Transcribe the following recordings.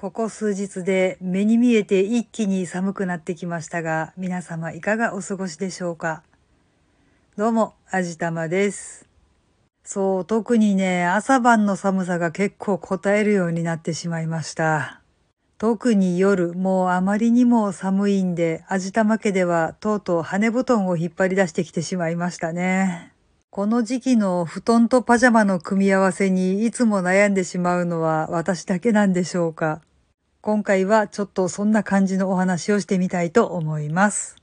ここ数日で目に見えて一気に寒くなってきましたが、皆様いかがお過ごしでしょうか？どうも、あじたまです。そう、特にね、朝晩の寒さが結構答えるようになってしまいました。特に夜、もうあまりにも寒いんで、あじたま家ではとうとう羽布団を引っ張り出してきてしまいましたね。この時期の布団とパジャマの組み合わせにいつも悩んでしまうのは私だけなんでしょうか？今回はちょっとそんな感じのお話をしてみたいと思います。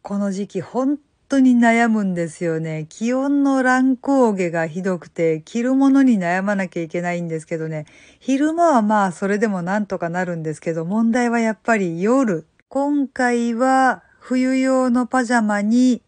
この時期本当に悩むんですよね。気温の乱高下がひどくて、着るものに悩まなきゃいけないんですけどね。昼間はまあそれでもなんとかなるんですけど、問題はやっぱり夜。今回は冬用のパジャマに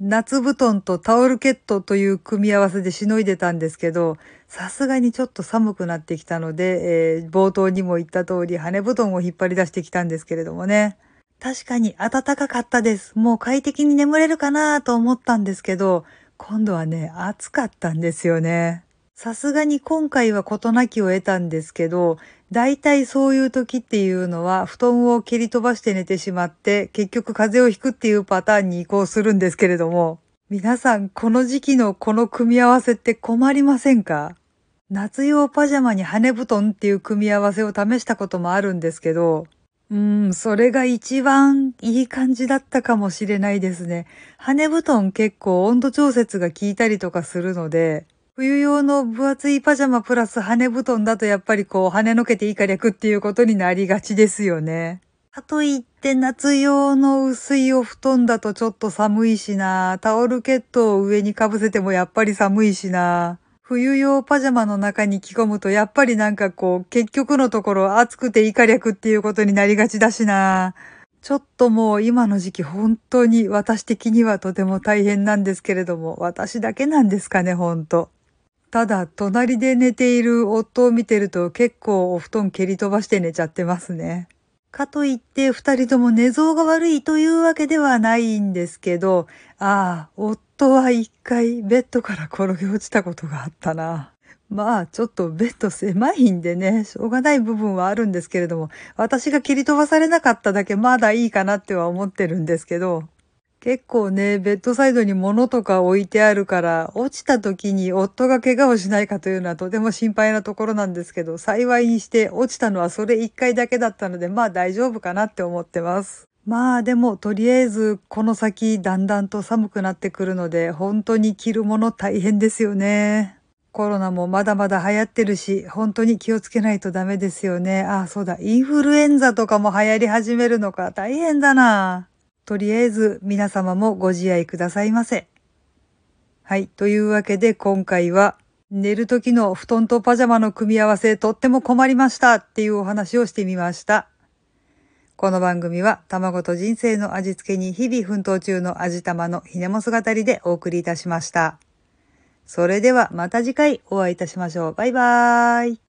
夏布団とタオルケットという組み合わせでしのいでたんですけど、さすがにちょっと寒くなってきたので、えー、冒頭にも言った通り羽布団を引っ張り出してきたんですけれどもね。確かに暖かかったです。もう快適に眠れるかなと思ったんですけど、今度はね、暑かったんですよね。さすがに今回は事なきを得たんですけど、大体そういう時っていうのは布団を蹴り飛ばして寝てしまって結局風邪をひくっていうパターンに移行するんですけれども、皆さんこの時期のこの組み合わせって困りませんか？夏用パジャマに羽布団っていう組み合わせを試したこともあるんですけど、うーん、それが一番いい感じだったかもしれないですね。羽布団結構温度調節が効いたりとかするので、冬用の分厚いパジャマプラス羽布団だとやっぱりこう跳ねのけていいか略っていうことになりがちですよね。かといって夏用の薄いお布団だとちょっと寒いしな。タオルケットを上にかぶせてもやっぱり寒いしな。冬用パジャマの中に着込むとやっぱりなんかこう結局のところ暑くていいか略っていうことになりがちだしな。ちょっともう今の時期本当に私的にはとても大変なんですけれども、私だけなんですかね、ほんと。ただ、隣で寝ている夫を見てると結構お布団蹴り飛ばして寝ちゃってますね。かといって二人とも寝相が悪いというわけではないんですけど、ああ、夫は一回ベッドから転げ落ちたことがあったな。まあ、ちょっとベッド狭いんでね、しょうがない部分はあるんですけれども、私が蹴り飛ばされなかっただけまだいいかなっては思ってるんですけど、結構ね、ベッドサイドに物とか置いてあるから、落ちた時に夫が怪我をしないかというのはとても心配なところなんですけど、幸いにして落ちたのはそれ一回だけだったので、まあ大丈夫かなって思ってます。まあでも、とりあえず、この先、だんだんと寒くなってくるので、本当に着るもの大変ですよね。コロナもまだまだ流行ってるし、本当に気をつけないとダメですよね。ああ、そうだ、インフルエンザとかも流行り始めるのか、大変だな。とりあえず皆様もご自愛くださいませ。はい。というわけで今回は寝る時の布団とパジャマの組み合わせとっても困りましたっていうお話をしてみました。この番組は卵と人生の味付けに日々奮闘中の味玉のひねも姿りでお送りいたしました。それではまた次回お会いいたしましょう。バイバーイ。